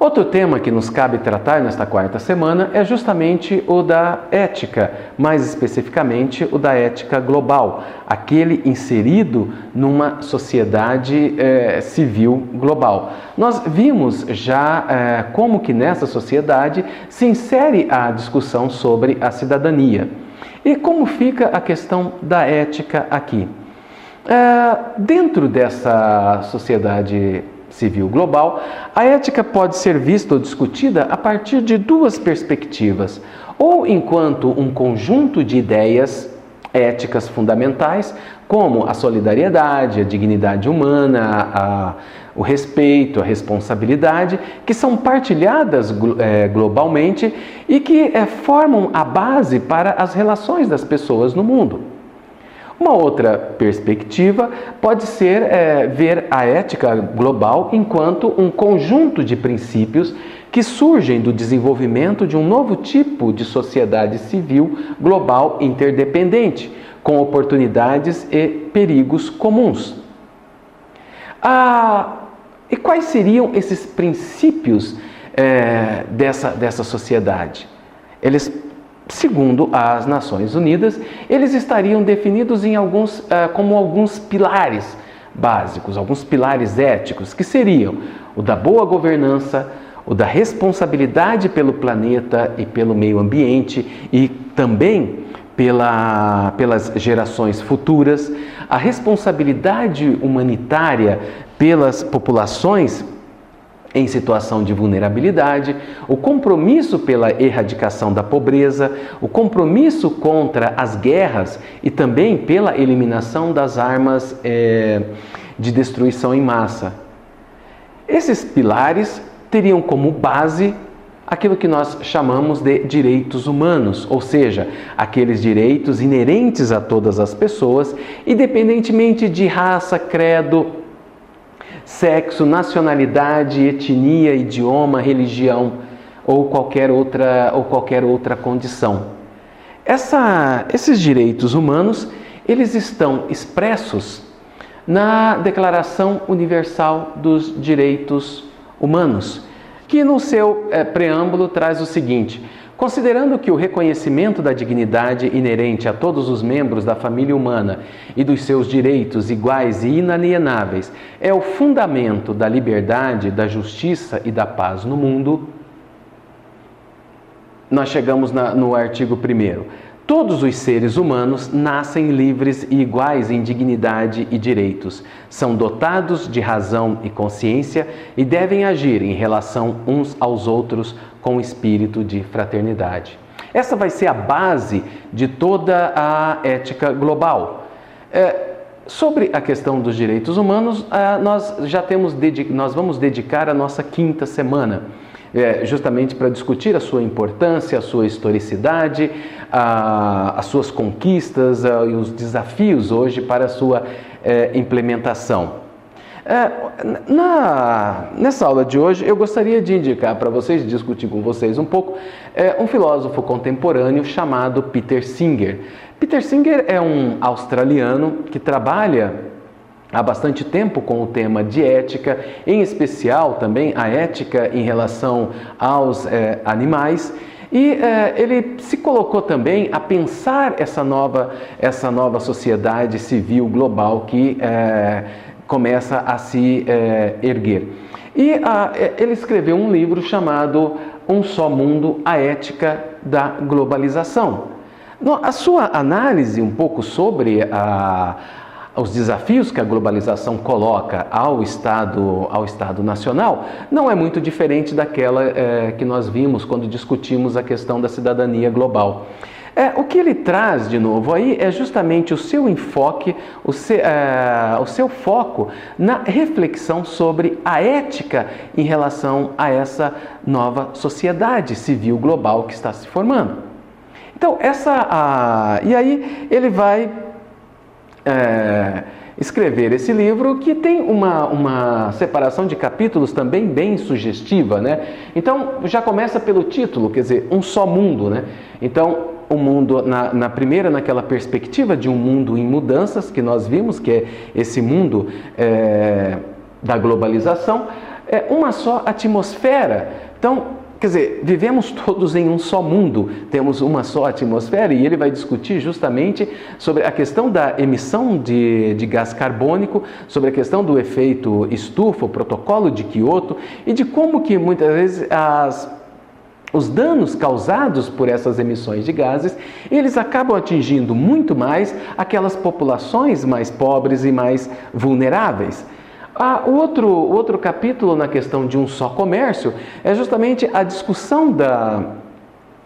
Outro tema que nos cabe tratar nesta quarta semana é justamente o da ética, mais especificamente o da ética global, aquele inserido numa sociedade eh, civil global. Nós vimos já eh, como que nessa sociedade se insere a discussão sobre a cidadania. E como fica a questão da ética aqui? Eh, dentro dessa sociedade civil global, a ética pode ser vista ou discutida a partir de duas perspectivas: ou enquanto um conjunto de ideias éticas fundamentais, como a solidariedade, a dignidade humana, a, o respeito, a responsabilidade, que são partilhadas é, globalmente e que é, formam a base para as relações das pessoas no mundo. Uma outra perspectiva pode ser é, ver a ética global enquanto um conjunto de princípios que surgem do desenvolvimento de um novo tipo de sociedade civil global interdependente, com oportunidades e perigos comuns. Ah, e quais seriam esses princípios é, dessa, dessa sociedade? Eles Segundo as Nações Unidas, eles estariam definidos em alguns, uh, como alguns pilares básicos, alguns pilares éticos, que seriam o da boa governança, o da responsabilidade pelo planeta e pelo meio ambiente e também pela, pelas gerações futuras, a responsabilidade humanitária pelas populações em situação de vulnerabilidade, o compromisso pela erradicação da pobreza, o compromisso contra as guerras e também pela eliminação das armas é, de destruição em massa. Esses pilares teriam como base aquilo que nós chamamos de direitos humanos, ou seja, aqueles direitos inerentes a todas as pessoas, independentemente de raça, credo, sexo, nacionalidade, etnia, idioma, religião ou qualquer outra, ou qualquer outra condição. Essa, esses direitos humanos, eles estão expressos na Declaração Universal dos Direitos Humanos, que no seu é, preâmbulo traz o seguinte: Considerando que o reconhecimento da dignidade inerente a todos os membros da família humana e dos seus direitos iguais e inalienáveis é o fundamento da liberdade, da justiça e da paz no mundo, nós chegamos na, no artigo 1. Todos os seres humanos nascem livres e iguais em dignidade e direitos, são dotados de razão e consciência e devem agir em relação uns aos outros com espírito de fraternidade. Essa vai ser a base de toda a ética global. É, sobre a questão dos direitos humanos, é, nós já temos nós vamos dedicar a nossa quinta semana é, justamente para discutir a sua importância, a sua historicidade, a, as suas conquistas a, e os desafios hoje para a sua é, implementação. É, na, nessa aula de hoje, eu gostaria de indicar para vocês, discutir com vocês um pouco, é, um filósofo contemporâneo chamado Peter Singer. Peter Singer é um australiano que trabalha há bastante tempo com o tema de ética, em especial também a ética em relação aos é, animais. E é, ele se colocou também a pensar essa nova, essa nova sociedade civil global que é, começa a se erguer. E ele escreveu um livro chamado Um Só Mundo: A Ética da Globalização. A sua análise um pouco sobre a, os desafios que a globalização coloca ao Estado, ao Estado Nacional, não é muito diferente daquela é, que nós vimos quando discutimos a questão da cidadania global. É, o que ele traz de novo aí é justamente o seu enfoque, o seu, é, o seu foco na reflexão sobre a ética em relação a essa nova sociedade civil global que está se formando. Então, essa. A, e aí ele vai é, escrever esse livro que tem uma, uma separação de capítulos também bem sugestiva, né? Então já começa pelo título, quer dizer, um só mundo, né? Então o mundo na, na, primeira naquela perspectiva de um mundo em mudanças que nós vimos que é esse mundo é, da globalização é, uma só atmosfera. Então, Quer dizer, vivemos todos em um só mundo, temos uma só atmosfera e ele vai discutir justamente sobre a questão da emissão de, de gás carbônico, sobre a questão do efeito estufa, o protocolo de Kyoto e de como que muitas vezes as, os danos causados por essas emissões de gases, eles acabam atingindo muito mais aquelas populações mais pobres e mais vulneráveis. Ah, outro, outro capítulo na questão de um só comércio é justamente a discussão da,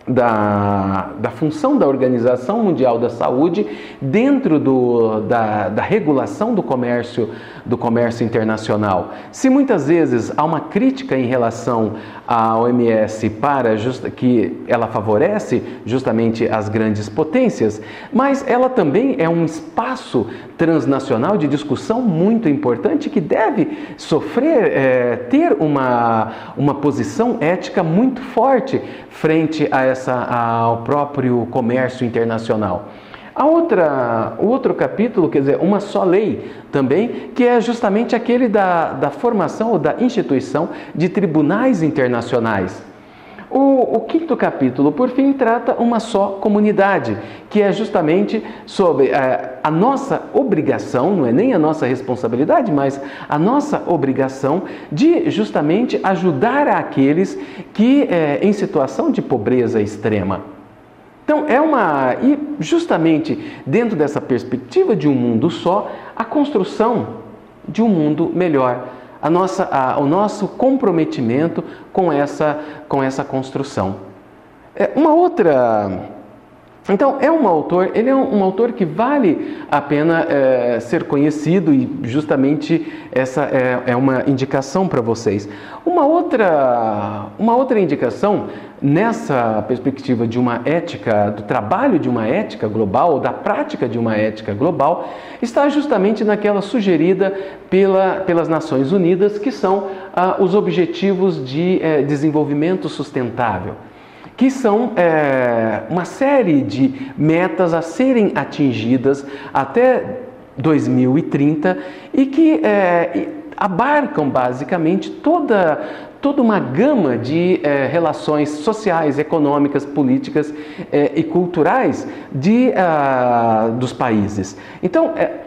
da, da função da Organização Mundial da Saúde dentro do, da, da regulação do comércio, do comércio internacional. Se muitas vezes há uma crítica em relação à OMS para justa, que ela favorece justamente as grandes potências, mas ela também é um espaço transnacional de discussão muito importante que deve sofrer, é, ter uma, uma posição ética muito forte frente a essa, ao próprio comércio internacional. A outra, outro capítulo, quer dizer, uma só lei também, que é justamente aquele da, da formação ou da instituição de tribunais internacionais. O, o, quinto capítulo, por fim, trata uma só comunidade, que é justamente sobre é, a nossa obrigação, não é nem a nossa responsabilidade, mas a nossa obrigação de justamente ajudar aqueles que é, em situação de pobreza extrema. Então é uma e justamente dentro dessa perspectiva de um mundo só, a construção de um mundo melhor a nossa, a, o nosso comprometimento com essa, com essa construção. É, uma outra. Então, é um autor, ele é um, autor que vale a pena é, ser conhecido e justamente essa é, é uma indicação para vocês. Uma outra, uma outra indicação nessa perspectiva de uma ética, do trabalho de uma ética global, ou da prática de uma ética global, está justamente naquela sugerida pela, pelas Nações Unidas, que são ah, os Objetivos de eh, Desenvolvimento Sustentável, que são eh, uma série de metas a serem atingidas até 2030 e que eh, abarcam basicamente toda, toda uma gama de eh, relações sociais, econômicas, políticas eh, e culturais de, uh, dos países. Então, eh,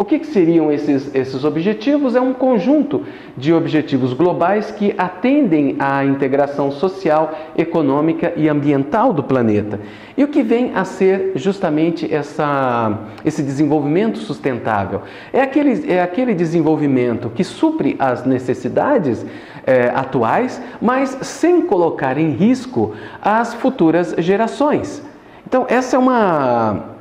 o que, que, seriam esses, esses objetivos? É um conjunto de objetivos globais que atendem à integração social, econômica e ambiental do planeta. E o que vem a ser justamente essa, esse desenvolvimento sustentável? É aquele, é aquele desenvolvimento que supre as necessidades é, atuais, mas sem colocar em risco as futuras gerações. Então, essa é uma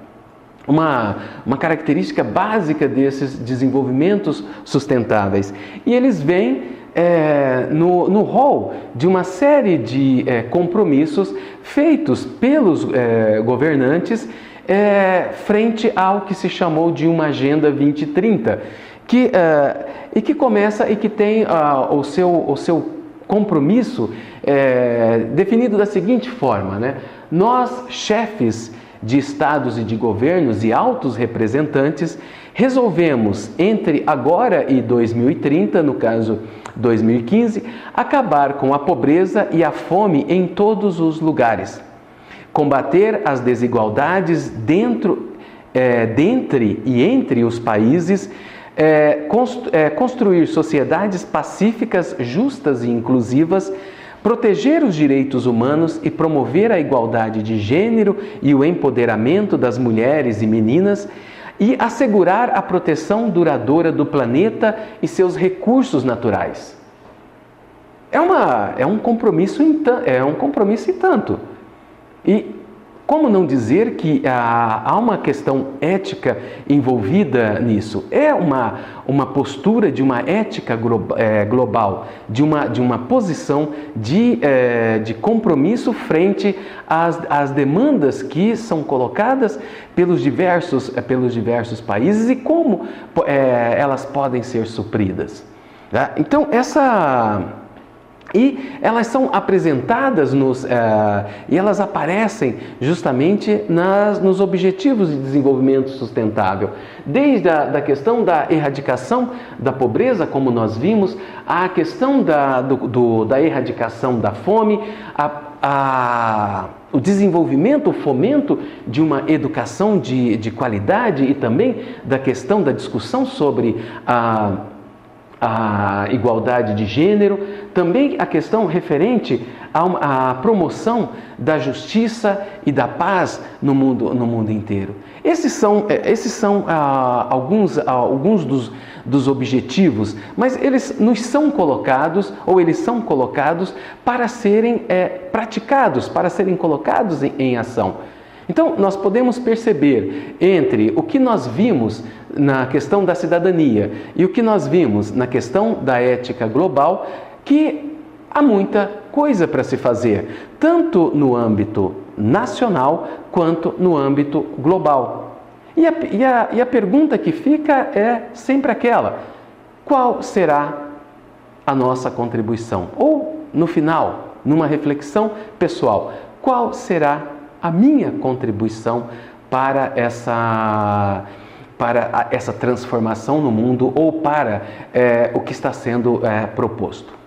uma, uma característica básica desses desenvolvimentos sustentáveis. E eles vêm é, no, no rol de uma série de é, compromissos feitos pelos é, governantes é, frente ao que se chamou de uma Agenda 2030, que, é, e que começa e que tem uh, o, seu, o seu compromisso é, definido da seguinte forma: né? nós, chefes de estados e de governos e altos representantes, resolvemos, entre agora e 2030, no caso 2015, acabar com a pobreza e a fome em todos os lugares, combater as desigualdades dentro, é, dentre e entre os países, é, construir sociedades pacíficas, justas e inclusivas proteger os direitos humanos e promover a igualdade de gênero e o empoderamento das mulheres e meninas e assegurar a proteção duradoura do planeta e seus recursos naturais. É, uma, é um compromisso é um compromisso e tanto. E como não dizer que há, há uma questão ética envolvida nisso? É uma, uma postura de uma ética é, global, de uma, de uma posição de, é, de compromisso frente às, às demandas que são colocadas pelos diversos, é, pelos diversos países e como elas podem ser supridas. Tá? Então, essa E elas são apresentadas nos, uh, e elas aparecem justamente nas, nos objetivos de desenvolvimento sustentável. Desde a da questão da erradicação da pobreza, como nós vimos, a questão da, do, do, da erradicação da fome, a, a, o desenvolvimento, o fomento de uma educação de, de qualidade e também da questão da discussão sobre a a igualdade de gênero, também a questão referente à, promoção da justiça e da paz no mundo, no mundo inteiro. Esses são, é, esses são ah, alguns, ah, alguns dos, dos objetivos, mas eles nos são colocados, ou eles são colocados para serem é, praticados, para serem colocados em, em ação. Então, nós podemos perceber entre o que nós vimos na questão da cidadania e o que nós vimos na questão da ética global que há muita coisa para se fazer, tanto no âmbito nacional quanto no âmbito global. E a, e a, e a pergunta que fica é sempre aquela: qual será a nossa contribuição? Ou, no final, numa reflexão pessoal, qual será a minha contribuição para essa para essa transformação no mundo ou para é, o que está sendo é, proposto.